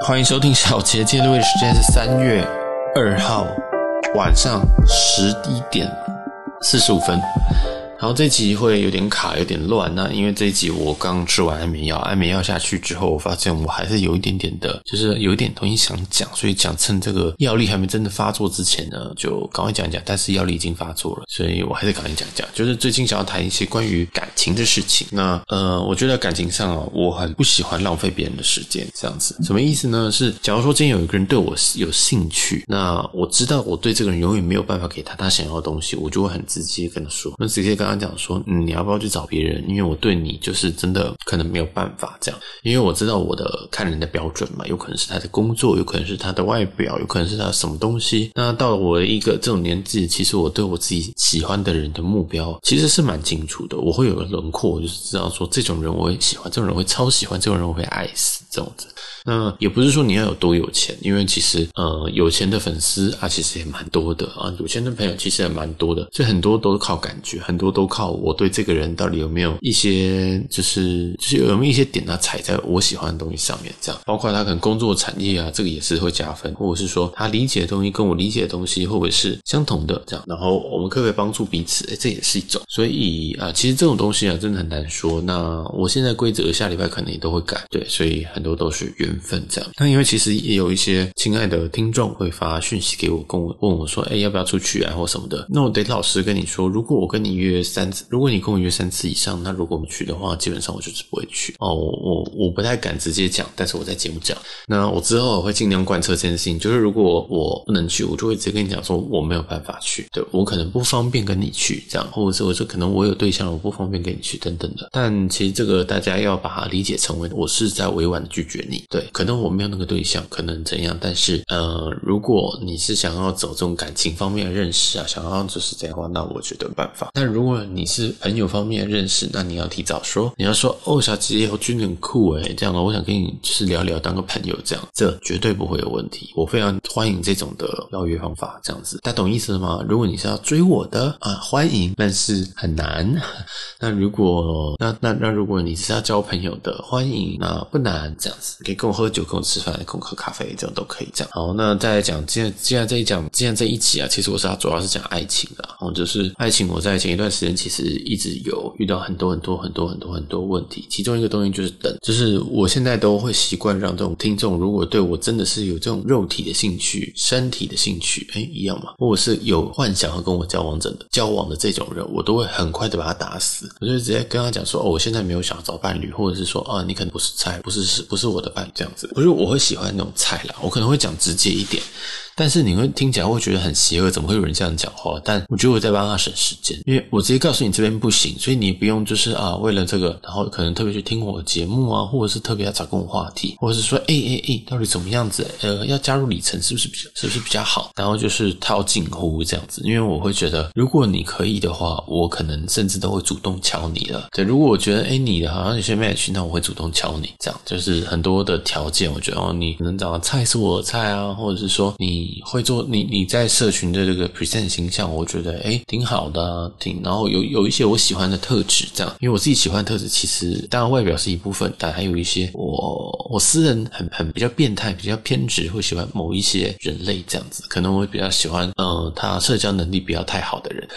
欢迎收听小杰。今天录的时间是三月二号晚上十一点四十五分。然后这集会有点卡，有点乱。那因为这一集我刚吃完安眠药，安眠药下去之后，我发现我还是有一点点的，就是有一点东西想讲，所以讲趁这个药力还没真的发作之前呢，就赶快讲讲。但是药力已经发作了，所以我还是赶快讲讲。就是最近想要谈一些关于感情的事情。那呃，我觉得感情上啊，我很不喜欢浪费别人的时间，这样子什么意思呢？是假如说今天有一个人对我有兴趣，那我知道我对这个人永远没有办法给他他想要的东西，我就会很直接跟他说，那直接跟。刚刚讲说，嗯，你要不要去找别人？因为我对你就是真的可能没有办法这样，因为我知道我的看人的标准嘛，有可能是他的工作，有可能是他的外表，有可能是他什么东西。那到了我的一个这种年纪，其实我对我自己喜欢的人的目标其实是蛮清楚的，我会有个轮廓，我就是知道说这种人我会喜欢，这种人会超喜欢，这种人我会爱死这种子。那也不是说你要有多有钱，因为其实呃有钱的粉丝啊其实也蛮多的啊，有钱的朋友其实也蛮多的，所以很多都靠感觉，很多都靠我对这个人到底有没有一些就是就是有没有一些点他踩在我喜欢的东西上面，这样包括他可能工作产业啊，这个也是会加分，或者是说他理解的东西跟我理解的东西会不会是相同的这样，然后我们可不可以帮助彼此？诶，这也是一种。所以啊，其实这种东西啊真的很难说。那我现在规则下礼拜可能也都会改，对，所以很多都是缘分这样，那因为其实也有一些亲爱的听众会发讯息给我，跟我问我说：“哎，要不要出去啊，或什么的？”那我得老实跟你说，如果我跟你约三次，如果你跟我约三次以上，那如果我们去的话，基本上我就是不会去哦。我我我不太敢直接讲，但是我在节目讲。那我之后我会尽量贯彻这件事情，就是如果我不能去，我就会直接跟你讲说我没有办法去，对，我可能不方便跟你去，这样，或者是我说可能我有对象，我不方便跟你去等等的。但其实这个大家要把它理解成为我是在委婉的拒绝你，对，可能我。没有那个对象，可能怎样？但是，呃，如果你是想要走这种感情方面的认识啊，想要就是这样的话，那我觉得办法。但如果你是朋友方面的认识，那你要提早说，你要说哦，小杰，我觉得很酷诶，这样的，我想跟你就是聊聊，当个朋友这样，这绝对不会有问题。我非常欢迎这种的邀约方法，这样子，大家懂意思了吗？如果你是要追我的啊，欢迎，但是很难。那如果那那那如果你是要交朋友的，欢迎，那不难，这样子可以跟我喝酒。跟我吃饭、跟我喝咖啡，这样都可以。这样好，那再来讲，既然既然这一讲，既然这一集啊，其实我是要主要是讲爱情的。然后，就是爱情，我在前一段时间其实一直有遇到很多很多很多很多很多问题。其中一个东西就是等，就是我现在都会习惯让这种听众，如果对我真的是有这种肉体的兴趣、身体的兴趣，哎，一样嘛，或者是有幻想和跟我交往者的交往的这种人，我都会很快的把他打死。我就直接跟他讲说，哦，我现在没有想要找伴侣，或者是说，啊，你可能不是菜，不是是不是我的伴侣这样子。不是我会喜欢那种菜啦，我可能会讲直接一点。但是你会听起来会觉得很邪恶，怎么会有人这样讲话？但我觉得我在帮他省时间，因为我直接告诉你这边不行，所以你不用就是啊，为了这个，然后可能特别去听我的节目啊，或者是特别要找跟我话题，或者是说，哎哎哎，到底怎么样子？呃，要加入里程是不是比较是不是比较好？然后就是套近乎这样子，因为我会觉得，如果你可以的话，我可能甚至都会主动敲你了。对，如果我觉得哎你的好像有些 match，那我会主动敲你，这样就是很多的条件，我觉得哦，你可能长得菜是我的菜啊，或者是说你会做你。你在社群的这个 present 形象，我觉得哎挺好的，挺然后有有一些我喜欢的特质，这样，因为我自己喜欢的特质，其实当然外表是一部分，但还有一些我我私人很很比较变态，比较偏执，会喜欢某一些人类这样子，可能我比较喜欢，嗯，他社交能力不要太好的人，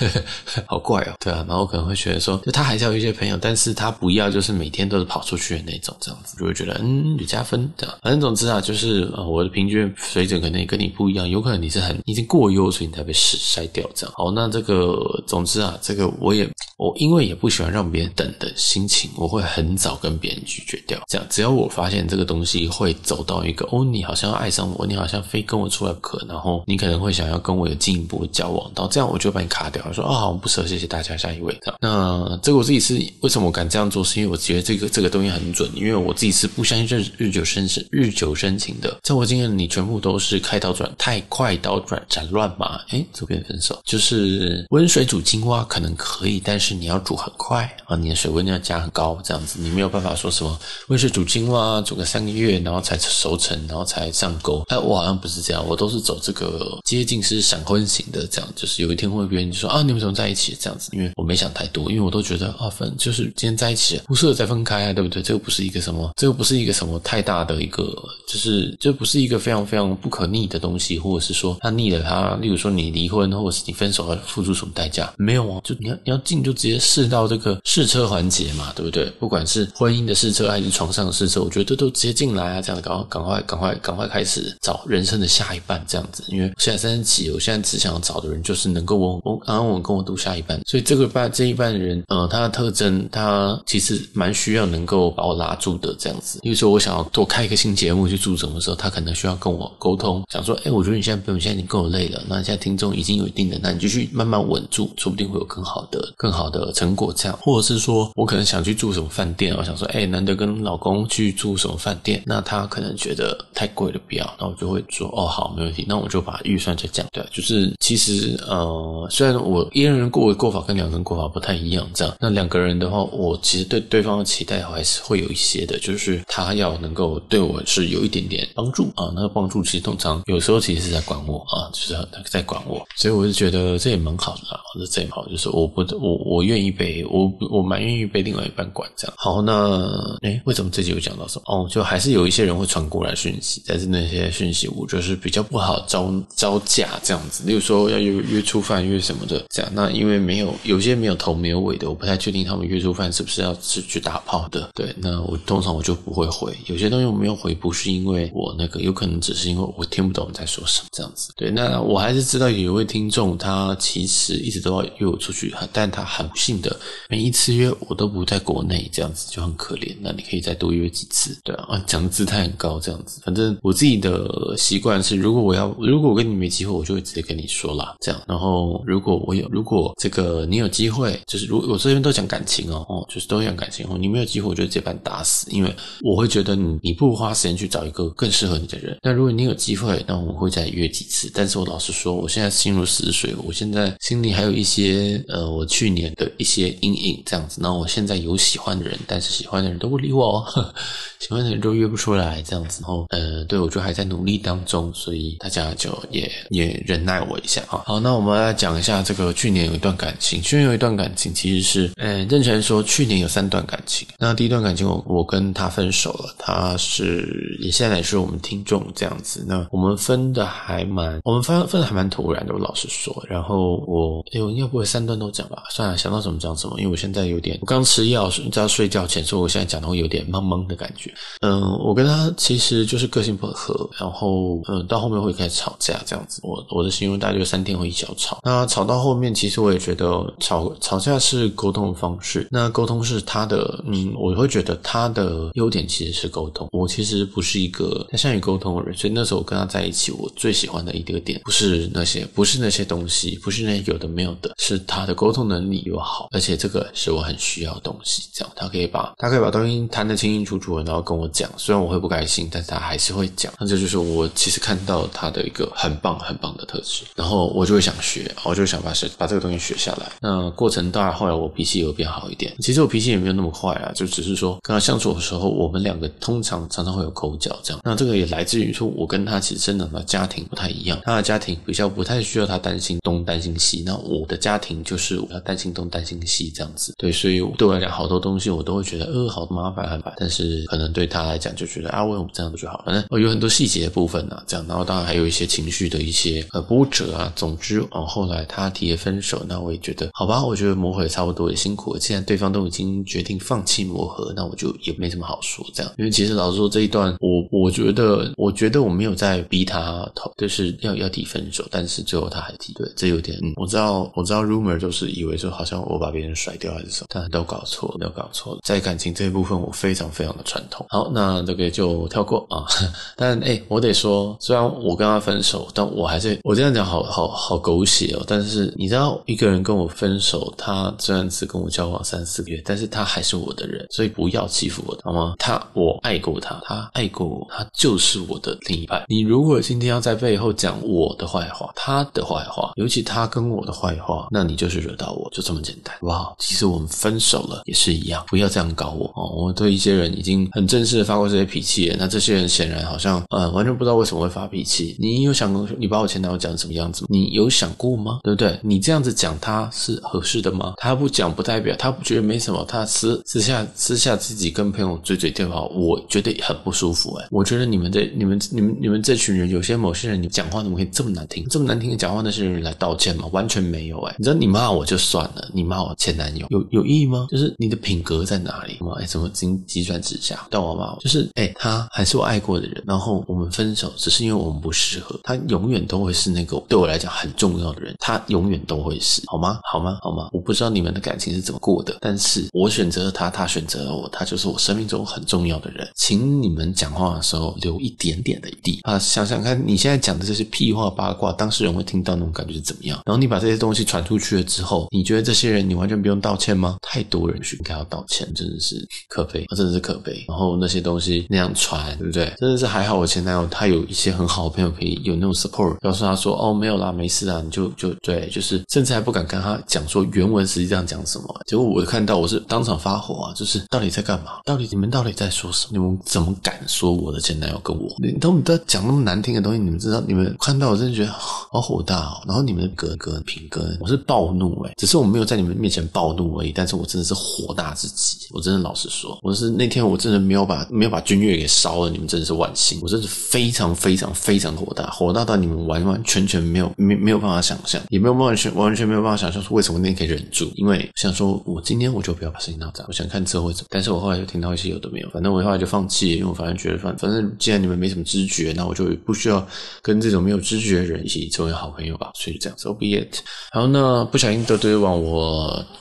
好怪哦，对啊，然后可能会觉得说，就他还是有一些朋友，但是他不要就是每天都是跑出去的那种，这样子就会觉得嗯有加分这样，反正总之啊，就是呃我的平均水准可能跟你不一样。有可能你是很已经过优，所以你才被筛筛掉这样。好，那这个总之啊，这个我也我因为也不喜欢让别人等的心情，我会很早跟别人拒绝掉。这样，只要我发现这个东西会走到一个哦，你好像要爱上我，你好像非跟我出来不可，然后你可能会想要跟我有进一步交往，到这样我就把你卡掉，说啊，好，不舍，谢谢大家，下一位。这样，那这个我自己是为什么我敢这样做，是因为我觉得这个这个东西很准，因为我自己是不相信日日久生情日久生情的。在我经验里，你全部都是开刀转太。快刀转斩乱麻，诶，左边分手就是温水煮青蛙可能可以，但是你要煮很快啊，你的水温要加很高，这样子你没有办法说什么温水煮青蛙，煮个三个月然后才熟成，然后才上钩。哎，我好像不是这样，我都是走这个接近是闪婚型的，这样就是有一天会别人就说啊，你们怎么在一起这样子？因为我没想太多，因为我都觉得啊，分就是今天在一起，不适合再分开啊，对不对？这个不是一个什么，这个不是一个什么太大的一个，就是这不是一个非常非常不可逆的东西，或者是说他逆了他，例如说你离婚，或者是你分手要付出什么代价？没有啊，就你要你要进就直接试到这个试车环节嘛，对不对？不管是婚姻的试车还是床上的试车，我觉得都直接进来啊，这样子赶快赶快赶快赶快开始找人生的下一半，这样子。因为现在三十几，我现在只想找的人就是能够稳稳安稳跟我度下一半，所以这个半这一半的人，呃，他的特征，他其实蛮需要能够把我拉住的这样子。比如说我想要多开一个新节目去做什么时候，他可能需要跟我沟通，想说，哎，我觉得你现在不用，现在已经够累了，那现在听众已经有一定的，那你就去慢慢稳住，说不定会有更好的更好的成果。这样，或者是说我可能想去住什么饭店，我想说，哎，难得跟老公去住什么饭店，那他可能觉得太贵了，不要，那我就会说，哦，好，没问题，那我就把预算再降。对，就是其实呃，虽然我一个人过过法跟两个人过法不太一样，这样，那两个人的话，我其实对对方的期待还是会有一些的，就是他要能够对我是有一点点帮助啊，那个帮助其实通常有时候其实是在管我啊，就是他在管我，所以我就觉得这也蛮好的，或者这也好，就是我不我我我愿意被我我蛮愿意被另外一半管这样。好，那哎为什么这集有讲到什么？哦，就还是有一些人会传过来讯息，但是那些讯息我就是比较不好招招架这样子，例如说要约约出饭约什么的这样，那因为没有有些没有头没有尾的，我不太确定他们约出饭是不是要去去打炮的。对，那我通常我就不会回，有些东西我没有回，不是因为我那个，有可能只是因为我听不懂你在说什么这样子。对，那我还是知道有一位听众，他其实一直都要约我出去，但他很幸的每一次约我都不在国内，这样子就很可怜。那你可以再多约几次，对啊，讲的姿态很高这样子。反正我自己的习惯是，如果我要，如果我跟你没机会，我就会直接跟你说啦，这样。然后如果我有，如果这个你有机会，就是如我这边都讲感情哦，哦，就是都讲感情哦，你没有机会，我就直接把你打死，因为我会觉得你你不花时间去找一个更适合你的人。那如果你有机会，那我会再约几次。但是我老实说，我现在心如死水，我现在心里还有一些呃，我去年的一些阴影这样子。那我现在有喜欢的人，但是喜欢的人都不理我，喜欢的人都约不出来这样子。然后呃，对，我就还在努力当中，所以大家就也也忍耐我一下啊。好，那我们来讲一下这个去年有一段感情。去年有一段感情，其实是呃，任成说去年有三段感情。那第一段感情我，我跟他分手了，他是也现在也是我们听众这样子。那我们分的还蛮，我们分分的还蛮突然的，我老实说。然后我，哎，我应该不会三段都讲吧？算了，想到什么讲什么。因为我现在有点，我刚吃药，在睡觉前，所以我现在讲的会有点懵懵的感觉。嗯，我跟他其实就是个性不合，然后嗯，到后面会开始吵架这样子。我我的形容大概就三天会一小吵。那吵到后面，其实我也觉得吵吵架是沟通的方式。那沟通是他的，嗯，我会觉得他的优点其实是沟通。我其实不是一个太善于沟通的人，所以那时候我跟他在一起，我最喜欢的一个点不是那些，不是那些东西，不是那些有的没有的，是他的沟通能力又好，而且这个是我很需要的东西。这样他可以把他可以把东西谈得清清楚楚的，然后跟我讲。虽然我会不开心，但他还是会讲。那这就是我其实看到他的一个很棒很棒的特质。然后我就会想学，我就想把把这个东西学下来。那过程当然后来我脾气有变好一点。其实我脾气也没有那么坏啊，就只是说跟他相处的时候，我们两个通常常常会有口角这样。那这个也来自于说，我跟他其实生长的家庭不太一样。他的家庭比较不太需要他担心东担心西，那我的家庭就是我要担心东担心西这样子。对，所以对我来讲，好多东西我都会觉得呃好麻烦很烦。但是可能对他来讲就觉得啊，为什么这样子就好？反正我有很多细节的部分啊，这样。然后当然还有一些情绪的一些呃波折啊。总之，哦，后来他提了分手，那我也觉得好吧，我觉得磨合也差不多，也辛苦了。既然对方都已经决定放弃磨合，那我就也没什么好说这样。因为其实老实说，这一段我我觉得，我觉得我没有在逼他投，就是要要提分手，但是最后他还提，对，这有点，我知道，我知道，rumor 就是以为说好像像我把别人甩掉还是什么，但都搞错了，都搞错。在感情这一部分，我非常非常的传统。好，那这个就跳过啊。但哎，我得说，虽然我跟他分手，但我还是我这样讲好好好狗血哦。但是你知道，一个人跟我分手，他虽然只跟我交往三四个月，但是他还是我的人，所以不要欺负我，好吗？他我爱过他，他爱过我，他就是我的另一半。你如果今天要在背后讲我的坏话，他的坏话，尤其他跟我的坏话，那你就是惹到我，就这么么简单，好不好？其实我们分手了也是一样，不要这样搞我哦。我对一些人已经很正式的发过这些脾气了，那这些人显然好像呃完全不知道为什么会发脾气。你有想过你把我前男友讲成什么样子吗？你有想过吗？对不对？你这样子讲他是合适的吗？他不讲不代表他不觉得没什么，他私私下私下自己跟朋友嘴嘴电话，我觉得很不舒服哎。我觉得你们这你们你们你们这群人，有些某些人，你讲话怎么可以这么难听？这么难听的讲话，那些人来道歉吗？完全没有哎。你知道你骂我就算了，你骂我前男友有有意义吗？就是你的品格在哪里？哎，怎么经急转直下？但我骂我就是哎，他还是我爱过的人，然后我们分手只是因为我们不适合。他永远都会是那个对我来讲很重要的人，他永远都会是好吗？好吗？好吗？我不知道你们的感情是怎么过的，但是我选择了他，他选择了我，他就是我生命中很重要的人。请你们讲话的时候留一点点的地啊！想想看你现在讲的这些屁话八卦，当事人会听到那种感觉是怎么样？然后你把这些东西传出去了之后，你觉得这些人你完全不用道歉吗？太多人去应该要道歉，真的是可悲，真的是可悲。然后那些东西那样传，对不对？真的是还好，我前男友他有一些很好的朋友可以有那种 support，告诉他说哦没有啦，没事啦，你就就对，就是甚至还不敢跟他讲说原文实际上讲什么。结果我看到我是当场发火啊，就是到底在干嘛？到底你们到底在说什么？你们怎么敢说我的前男友跟我？你都在讲那么难听的东西，你们知道？你们看到我真的觉得好火大哦。然后你们的格格品格，我是暴怒哎，只是我没有在你们面前暴怒而已，但是我真的是火大至极。我真的老实说，我是那天我真的没有把没有把君悦给烧了，你们真的是万幸。我真是非常非常非常火大，火大到你们完完全全没有没没有办法想象，也没有完全完全没有办法想象说为什么那天可以忍住，因为想说我今天我就不要把事情闹大，我想看车会怎么。但是我后来就听到一些有的没有，反正我后来就放弃，因为我反正觉得反反正既然你们没什么知觉，那我就不需要跟这种没有知觉的人一起成为好朋友吧。所以就这样，so be it。然后呢，不小心得罪完我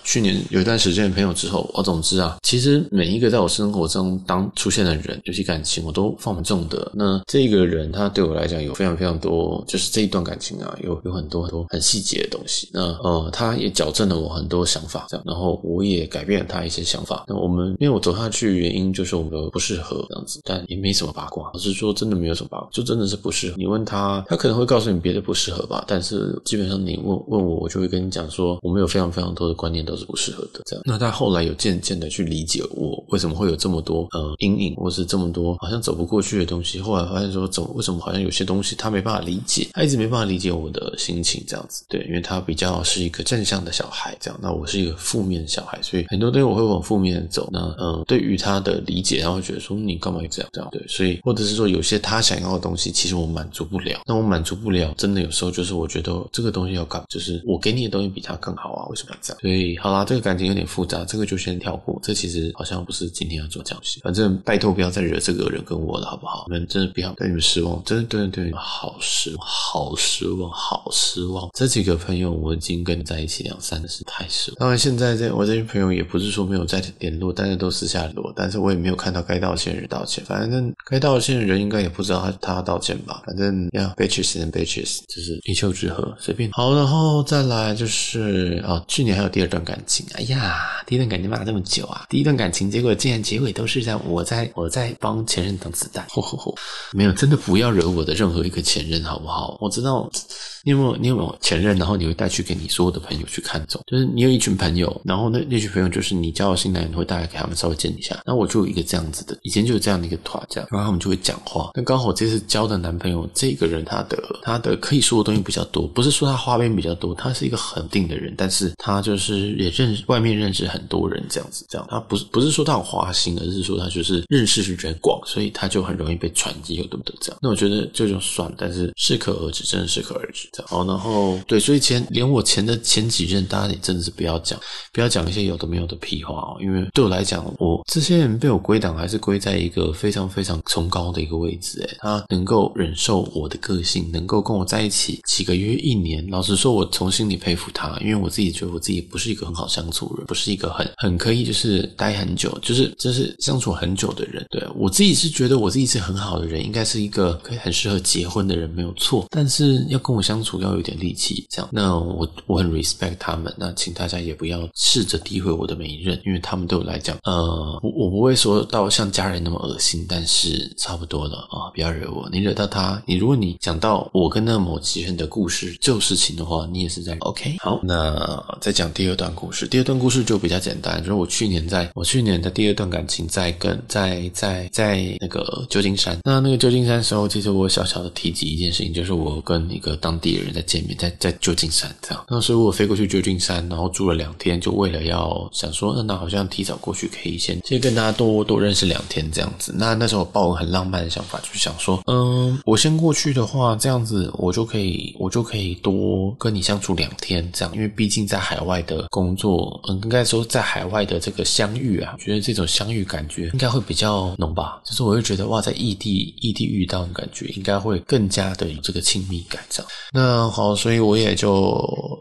去年有一段时间的朋友之后，我总之啊，其实每一个在我生活中当出现的人，尤其感情，我都放不重的。那这个人他对我来讲有非常非常多，就是这一段感情啊，有有很多很多很细节的东西。那呃，他也矫正了我很多想法，这样，然后我也改变了他一些想法。那我们因为我走下去，原因就是我们不适合这样子，但也没什么八卦。老实说，真的没有什么八卦，就真的是不适合。你问他，他可能会告诉你别的不适合吧，但是基本上你问问我，我就会跟你讲说，我们有非常非常非常多的观念都是不适合的。这样，那他后来有渐渐的去理解我为什么会有这么多呃阴影，或是这么多好像走不过去的东西。后来发现说，怎么为什么好像有些东西他没办法理解，他一直没办法理解我的心情这样子。对，因为他比较是一个正向的小孩，这样，那我是一个负面的小孩，所以很多东西我会往负面走。那嗯，对于他的理解，他会觉得说你干嘛要这样这样？对，所以或者是说有些他想要的东西，其实我满足不了。那我满足不了，真的有时候就是我觉得这个东西要干，就是我给你的东西比他更好啊，为什么这样？所以好啦，这个感情有点复杂，这个就先跳过。这其实好像不是今天要做讲戏，反正拜托不要再惹这个人跟我了，好不好？你们真的不要对你们失望，真的对对，好失望，好失望，好失望。这几个朋友我已经跟你在一起两三次，太失望。当然现在这我这些朋友也不是说没有在联络，但是都私下联络，但是我也没有看到该道歉的人道歉。反正该道歉的人应该也不知道他他道歉吧。反正呀，bitches and bitches，就是一丘之貉，随便。好，然后再来就是啊、去年还有第二段感情，哎呀，第一段感情骂了这么久啊，第一段感情结果竟然结尾都是在我在我在帮前任挡子弹，吼吼吼，没有，真的不要惹我的任何一个前任，好不好？我知道。你有没有你有没有前任，然后你会带去给你所有的朋友去看走，就是你有一群朋友，然后那那群朋友就是你交了新男友你会大概给他们稍微见一下。那我就有一个这样子的，以前就有这样的一个团，这样，然后他们就会讲话。那刚好这次交的男朋友这个人，他的他的可以说的东西比较多，不是说他花边比较多，他是一个很定的人，但是他他就是也认识外面认识很多人这样子，这样他不是不是说他很花心，而是说他就是认识是人广，所以他就很容易被传机，有对不对？这样，那我觉得这就算，但是适可而止，真的适可而止。这样，好，然后对，所以前连我前的前几任，大家也真的是不要讲，不要讲一些有的没有的屁话哦，因为对我来讲，我这些人被我归档，还是归在一个非常非常崇高的一个位置，哎，他能够忍受我的个性，能够跟我在一起几个月、一年，老实说，我从心里佩服他，因为我自己觉得自己不是一个很好相处人，不是一个很很可以就是待很久，就是就是相处很久的人。对，我自己是觉得我自己是很好的人，应该是一个可以很适合结婚的人，没有错。但是要跟我相处要有点力气，这样。那我我很 respect 他们，那请大家也不要试着诋毁我的每一任，因为他们对我来讲，呃，我我不会说到像家人那么恶心，但是差不多了啊，不要惹我。你惹到他，你如果你讲到我跟那某几任的故事旧事情的话，你也是在 OK。好，那再讲第二段故事。第二段故事就比较简单，就是我去年在我去年的第二段感情在跟在在在那个旧金山。那那个旧金山时候，其实我小小的提及一件事情，就是我跟一个当地的人在见面，在在旧金山这样。那时候我飞过去旧金山，然后住了两天，就为了要想说，那那好像提早过去可以先先跟大家多多认识两天这样子。那那时候我抱有很浪漫的想法，就是想说，嗯，我先过去的话，这样子我就可以我就可以多跟你相处两天这样，因为毕竟在海外的工作，嗯，应该说在海外的这个相遇啊，觉得这种相遇感觉应该会比较浓吧。就是我会觉得哇，在异地异地遇到的感觉，应该会更加的有这个亲密感这样。那好，所以我也就，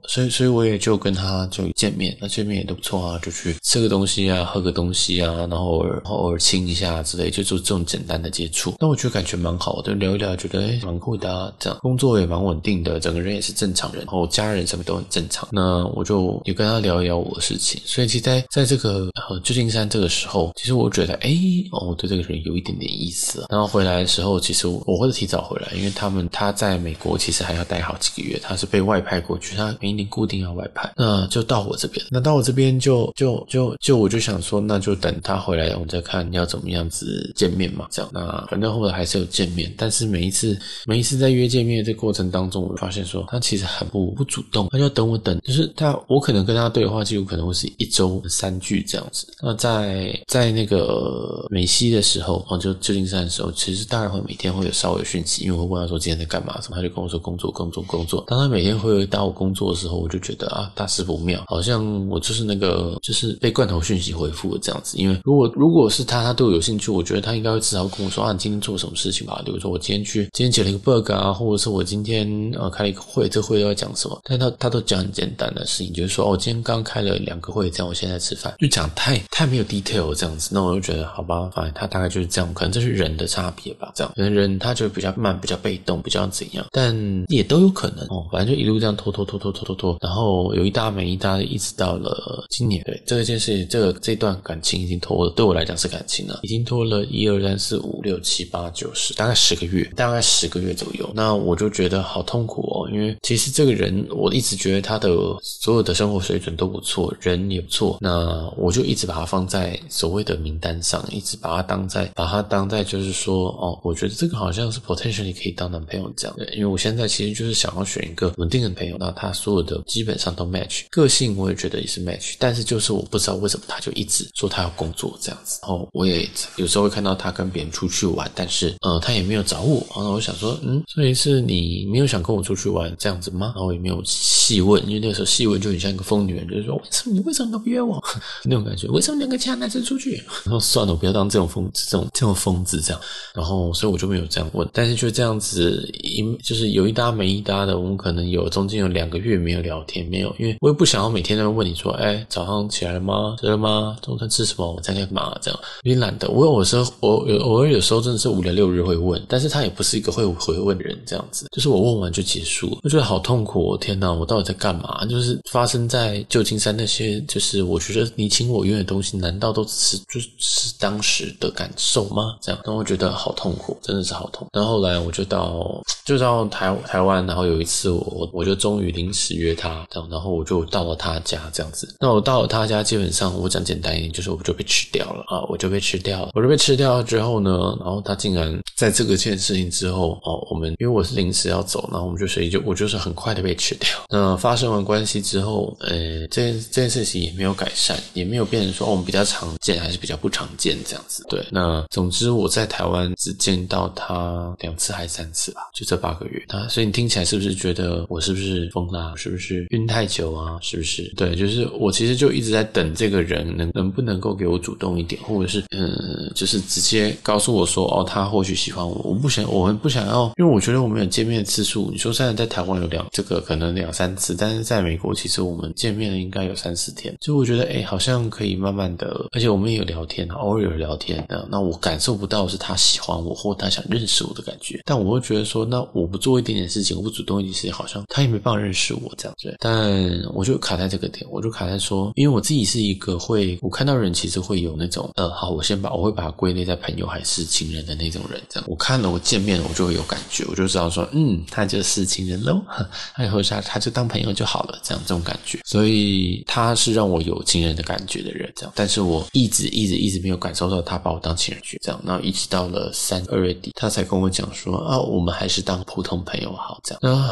所以所以我也就跟他就见面，那见面也都不错啊，就去吃个东西啊，喝个东西啊，然后偶尔偶尔亲一下之类，就做这种简单的接触。那我觉得感觉蛮好的，聊一聊，觉得诶蛮酷的啊，这样工作也蛮稳定的，整个人也是正常人，然后家人什么都很正常。那我就也跟他聊一聊我的事情。所以其实在在这个旧金山这个时候，其实我觉得哎哦，我对这个人有一点点意思啊。然后回来的时候，其实我，会提早回来，因为他们他在美国其实还要待好几个月，他是被外派过去，他每年固定要外派，那就到我这边。那到我这边就就就就我就想说，那就等他回来，我们再看要怎么样子见面嘛，这样。那反正后来还是有见面，但是每一次每一次在约见面的这过程当中，我发现说他其实很不不主动，他就等我等，就是他我可能跟他对话记录可能会是一周三句这样子。那在在那个美西的时候，哦，就旧金山的时候，其实大概会每天会有稍微讯息，因为我会问他说今天在干嘛什么，他就跟我说工作工作工作。当他每天会答我工作的时候，我就觉得啊大事不妙，好像我就是那个就是被罐头讯息回复的这样子。因为如果如果是他，他对我有兴趣，我觉得他应该会至少跟我说啊，你今天做什么事情吧？比如说我今天去今天解了一个 bug 啊，或者是我今天呃开了一个会，这会要讲什么？但他他都讲很简单的事情，就是说哦，我今天刚开了两个会，这样我现在吃饭，就讲太太没有 detail 这样子。那我就觉得好吧，反正他大概就是这样，可能这是人的差别吧，这样可能人他就比较慢，比较被动，比较怎样，但也都有可能哦。反正就一路这样拖拖拖拖拖拖拖，然后有一搭没一搭的，一直到了今年。对，这件事，这个这段感情已经拖了，对我来讲是感情了，已经拖了一二三四五六七八九十，大概十个月，大概十个月左右。那我就觉得好痛苦哦，因为其实这个人，我一直觉得他的所有的的生活水准都不错，人也不错。那我就一直把他放在所谓的名单上，一直把他当在把他当在就是说哦，我觉得这个好像是 potentially 可以当男朋友这样。对，因为我现在其实就是想要选一个稳定的朋友，那他所有的基本上都 match，个性我也觉得也是 match，但是就是我不知道为什么他就一直说他要工作这样子。然后我也有时候会看到他跟别人出去玩，但是呃他也没有找我。然后我想说，嗯，所以是你没有想跟我出去玩这样子吗？然后也没有细问，因为那个时候细问就像一个疯女人，就是说为什么你为什么都不约我 那种感觉？为什么两个其他男生出去？然后算了，我不要当这种疯子，这种这种疯子这样。然后所以我就没有这样问，但是就这样子一就是有一搭没一搭的，我们可能有中间有两个月没有聊天，没有，因为我也不想要每天都问你说，哎，早上起来了吗？吃了吗？中餐吃什么？我在干嘛？这样有点懒得。我有时候我有偶尔有时候真的是五六六日会问，但是他也不是一个会回问的人，这样子就是我问完就结束了，我觉得好痛苦！天哪，我到底在干嘛？就是发生在旧金山那些，就是我觉得你情我愿的东西，难道都只是就是当时的感受吗？这样，让我觉得好痛苦，真的是好痛。然后后来我就到就到台台湾，然后有一次我我就终于临时约他，这样，然后我就到了他家这样子。那我到了他家，基本上我讲简单一点，就是我就被吃掉了啊，我就被吃掉了。我就被吃掉了之后呢，然后他竟然在这个件事情之后哦，我们因为我是临时要走，然后我们就所以就我就是很快的被吃掉。那发生完关系之后，呃，这件这件事情也没有改善，也没有变成说，我们比较常见还是比较不常见这样子。对，那总之我在台湾只见到他两次还是三次吧，就这八个月。他所以你听起来是不是觉得我是不是疯啦？是不是晕太久啊？是不是？对，就是我其实就一直在等这个人能能不能够给我主动一点，或者是嗯，就是直接告诉我说哦，他或许喜欢我。我不想，我们不想要，因为我觉得我们有见面的次数。你说现在在台湾有两这个可能两三次，但是在美国其实我们见面了应该有三四天。就我觉得哎，好像可以慢慢的，而且我们也有聊天，偶尔有聊天的。那我感受不到是他喜欢我或他想认识我的感觉，但我会觉得说，那我不做一点点事情，我不主动一点事情，好像他也没办法认识我这样子。但我就卡在这个点，我就卡在说，因为我自己是一个会，我看到人其实会有那种，呃，好，我先把我会把它归类在朋友还是情人的那种人这样。我看了我见面了，我就会有感觉，我就知道说，嗯，他就是情人喽，他以后他他就当朋友就好了，这样这种感觉。所以他是让我有情人的感觉的人，这样。但是我一直一直一直没有感受到他把我当情人去这样。然后一直到了三二月底，他才跟我讲说啊，我们还是当普通朋友好这样。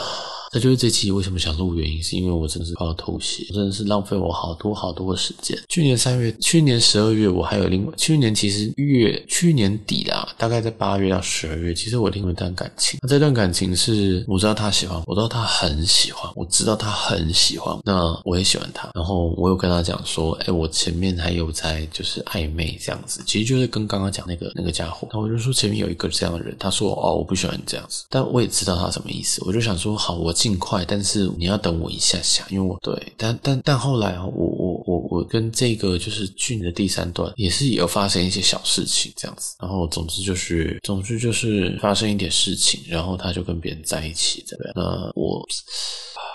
那就是这期为什么想录，原因是因为我真的是快要吐血，真的是浪费我好多好多的时间。去年三月，去年十二月，我还有另外，去年其实月，去年底啦，大概在八月到十二月，其实我另外一段感情。那这段感情是我知道他喜欢，我知道他很喜欢，我知道他很喜欢，那我也喜欢他。然后我有跟他讲说，哎，我前面还有在就是暧昧这样子，其实就是跟刚刚讲那个那个家伙。那我就说前面有一个这样的人，他说哦，我不喜欢你这样子，但我也知道他什么意思，我就想说好，我。尽快，但是你要等我一下下，因为我对，但但但后来我我我我跟这个就是去年的第三段也是有发生一些小事情这样子，然后总之就是总之就是发生一点事情，然后他就跟别人在一起这样，那我。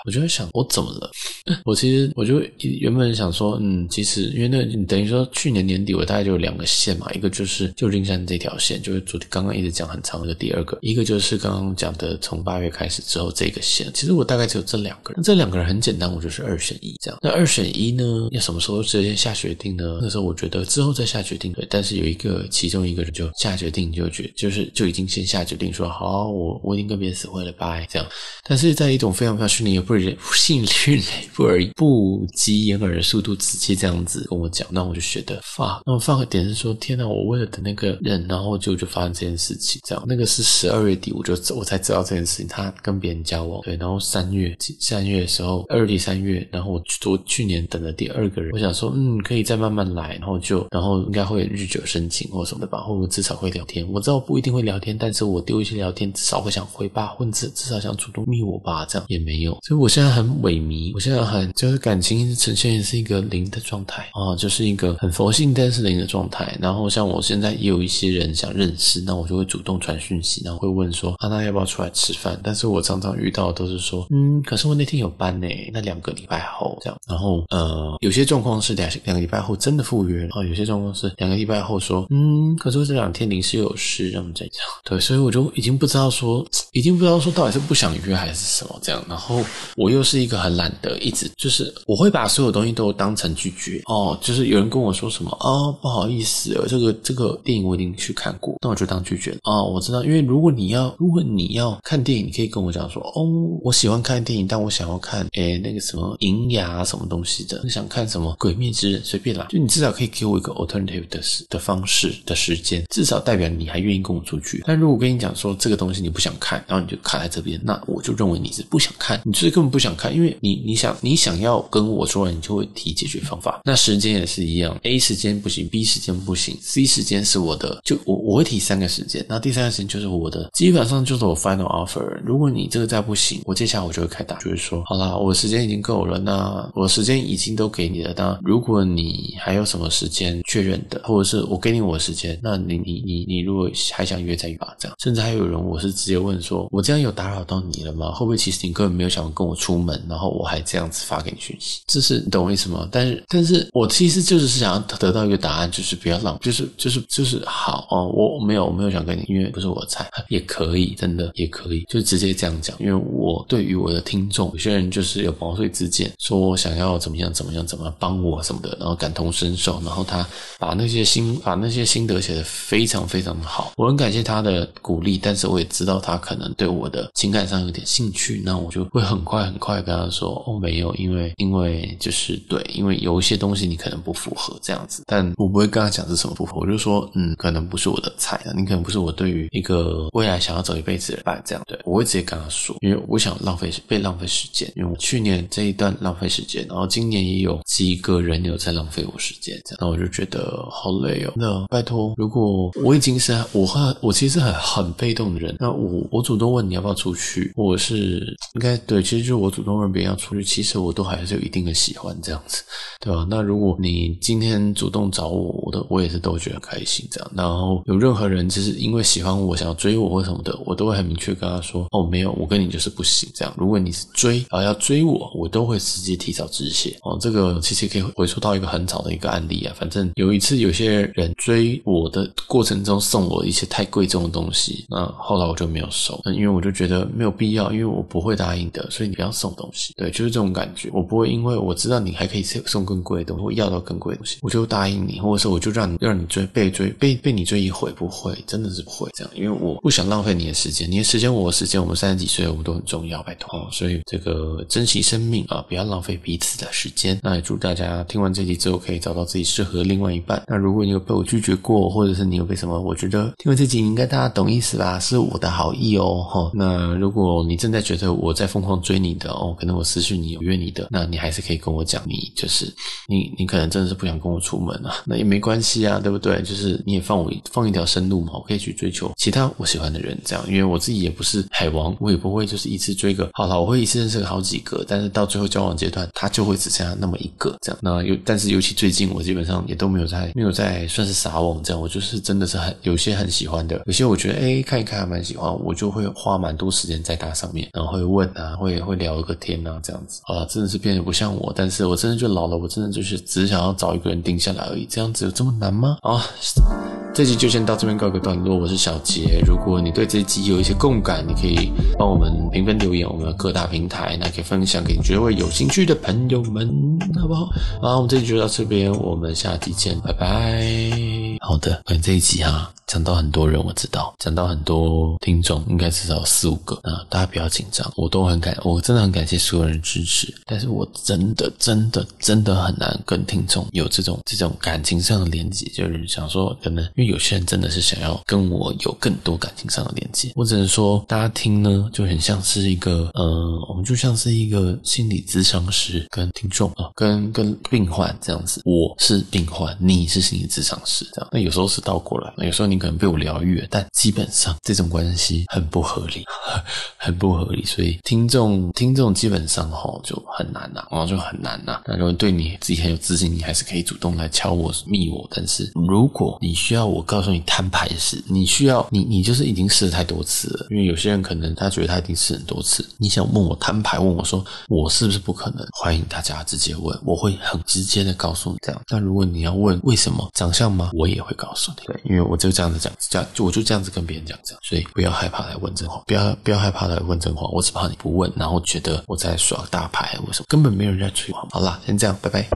我就会想，我怎么了？我其实我就原本想说，嗯，其实因为那等于说去年年底我大概就有两个线嘛，一个就是旧金山这条线，就是昨天刚刚一直讲很长的第二个，一个就是刚刚讲的从八月开始之后这个线。其实我大概只有这两个人，这两个人很简单，我就是二选一这样。那二选一呢，要什么时候直接下决定呢？那时候我觉得之后再下决定对，但是有一个其中一个人就下决定就决就是就已经先下决定说好，我我已经跟别人死会了，拜这样。但是在一种非常非常训练也不。不信迅雷不耳不及掩耳的速度，直接这样子跟我讲，那我就觉得发，那我发个点是说，天哪！我为了等那个人，然后就就发生这件事情，这样。那个是十二月底，我就我才知道这件事情，他跟别人交往，对，然后三月三月的时候，二底三月，然后我我去年等了第二个人，我想说，嗯，可以再慢慢来，然后就然后应该会日久生情或什么的吧，或者至少会聊天。我知道不一定会聊天，但是我丢一些聊天，至少会想回吧，或者至至少想主动密我吧，这样也没有，所以我现在很。萎靡，我现在很就是感情呈现是一个零的状态啊，就是一个很佛性但是零的状态。然后像我现在也有一些人想认识，那我就会主动传讯息，然后会问说啊，那要不要出来吃饭？但是我常常遇到都是说，嗯，可是我那天有班呢，那两个礼拜后这样。然后呃，有些状况是两两个礼拜后真的赴约，然后有些状况是两个礼拜后说，嗯，可是我这两天临时有事，让我们再讲。对，所以我就已经不知道说，已经不知道说到底是不想约还是什么这样。然后我又是。一个很懒得，一直就是我会把所有东西都当成拒绝哦。就是有人跟我说什么哦，不好意思，这个这个电影我已经去看过，那我就当拒绝了哦。我知道，因为如果你要如果你要看电影，你可以跟我讲说哦，我喜欢看电影，但我想要看诶那个什么银牙什么东西的，你想看什么鬼灭之刃随便啦，就你至少可以给我一个 alternative 的的方式的时间，至少代表你还愿意跟我出去。但如果跟你讲说这个东西你不想看，然后你就卡在这边，那我就认为你是不想看，你就是根本不想看。因为你你想你想要跟我说，你就会提解决方法。那时间也是一样，A 时间不行，B 时间不行，C 时间是我的，就我我会提三个时间，那第三个时间就是我的，基本上就是我 final offer。如果你这个再不行，我接下来我就会开打，就是说，好啦，我时间已经够了，那我时间已经都给你了。那如果你还有什么时间确认的，或者是我给你我的时间，那你你你你如果还想约再约吧，这样。甚至还有人，我是直接问说，我这样有打扰到你了吗？会不会其实你根本没有想跟我出门，然后。我还这样子发给你讯息，这是你懂我意思吗？但是，但是我其实就是想要得到一个答案，就是不要浪，就是就是就是好哦。我没有我没有想跟你，因为不是我的菜，也可以，真的也可以，就直接这样讲。因为我对于我的听众，有些人就是有毛遂自荐，说我想要怎么样怎么样怎么样帮我什么的，然后感同身受，然后他把那些心把那些心得写得非常非常的好，我很感谢他的鼓励，但是我也知道他可能对我的情感上有点兴趣，那我就会很快很快跟他说。哦，没有，因为因为就是对，因为有一些东西你可能不符合这样子，但我不会跟他讲是什么不符合，我就说嗯，可能不是我的菜啊，你可能不是我对于一个未来想要走一辈子的伴这样，对，我会直接跟他说，因为我想浪费被浪费时间，因为我去年这一段浪费时间，然后今年也有几个人有在浪费我时间，这样，那我就觉得好累哦。那拜托，如果我已经是我很我其实很很被动的人，那我我主动问你要不要出去，我是应该对，其实就就我主动问别人要。出去，其实我都还是有一定的喜欢这样子，对吧？那如果你今天主动找我，我都我也是都觉得开心这样。然后有任何人就是因为喜欢我，想要追我或什么的，我都会很明确跟他说：哦，没有，我跟你就是不行这样。如果你是追，啊要追我，我都会直接提早止血。哦，这个其实可以回溯到一个很早的一个案例啊。反正有一次有些人追我的过程中送我一些太贵重的东西，那后来我就没有收，因为我就觉得没有必要，因为我不会答应的，所以你要送东西。对，就是这种感觉。我不会因为我知道你还可以送更贵的东西，我要到更贵的东西，我就答应你，或者是我就让你让你追被追被被你追一回，不会，真的是不会这样，因为我不想浪费你的时间，你的时间我的时间，我们三十几岁我们都很重要，拜托。哦，所以这个珍惜生命啊，不要浪费彼此的时间。那也祝大家听完这集之后可以找到自己适合的另外一半。那如果你有被我拒绝过，或者是你有被什么，我觉得听完这集应该大家懂意思吧？是我的好意哦，哈。那如果你正在觉得我在疯狂追你的哦，可能我私讯你有约你的，那你还是可以跟我讲，你就是你你可能真的是不想跟我出门啊，那也没关系啊，对不对？就是你也放我放一条生路嘛，我可以去追求其他我喜欢的人，这样，因为我自己也不是海王，我也不会就是一次追个好了，我会一次认识个好几个，但是到最后交往阶段，他就会只剩下那么一个这样。那尤但是尤其最近，我基本上也都没有在没有在算是撒网这样，我就是真的是很有些很喜欢的，有些我觉得哎看一看还蛮喜欢，我就会花蛮多时间在他上面，然后会问啊，会会聊个天啊这样子。好了，真的是变得不像我，但是我真的就老了，我真的就是只想要找一个人定下来而已，这样子有这么难吗？啊，这集就先到这边告一个段落，我是小杰。如果你对这集有一些共感，你可以帮我们评分留言，我们的各大平台，那可以分享给你觉得会有兴趣的朋友们，好不好？好，我们这集就到这边，我们下集见，拜拜。好的，可能这一集哈、讲到很多人，我知道，讲到很多听众，应该至少四五个啊！大家不要紧张，我都很感，我真的很感谢所有人支持。但是我真的、真的、真的很难跟听众有这种这种感情上的连接。就是想说，可能因为有些人真的是想要跟我有更多感情上的连接。我只能说，大家听呢，就很像是一个，呃，我们就像是一个心理咨商师跟听众啊，跟跟病患这样子。我是病患，你是心理咨商师，这样。那有时候是倒过来，那有时候你。可能被我疗愈了，但基本上这种关系很不合理，很不合理，所以听众听众基本上齁就很难呐，然后就很难呐。那如果对你自己很有自信，你还是可以主动来敲我、密我。但是如果你需要我告诉你摊牌时，你需要你你就是已经试了太多次了，因为有些人可能他觉得他已经试很多次，你想问我摊牌，问我说我是不是不可能？欢迎大家直接问，我会很直接的告诉你这样。但如果你要问为什么长相吗？我也会告诉你，对，因为我就这样。子讲这样，就我就这样子跟别人讲这样，所以不要害怕来问真话，不要不要害怕来问真话，我只怕你不问，然后觉得我在耍大牌，为什么根本没有人在催我。好啦，先这样，拜拜。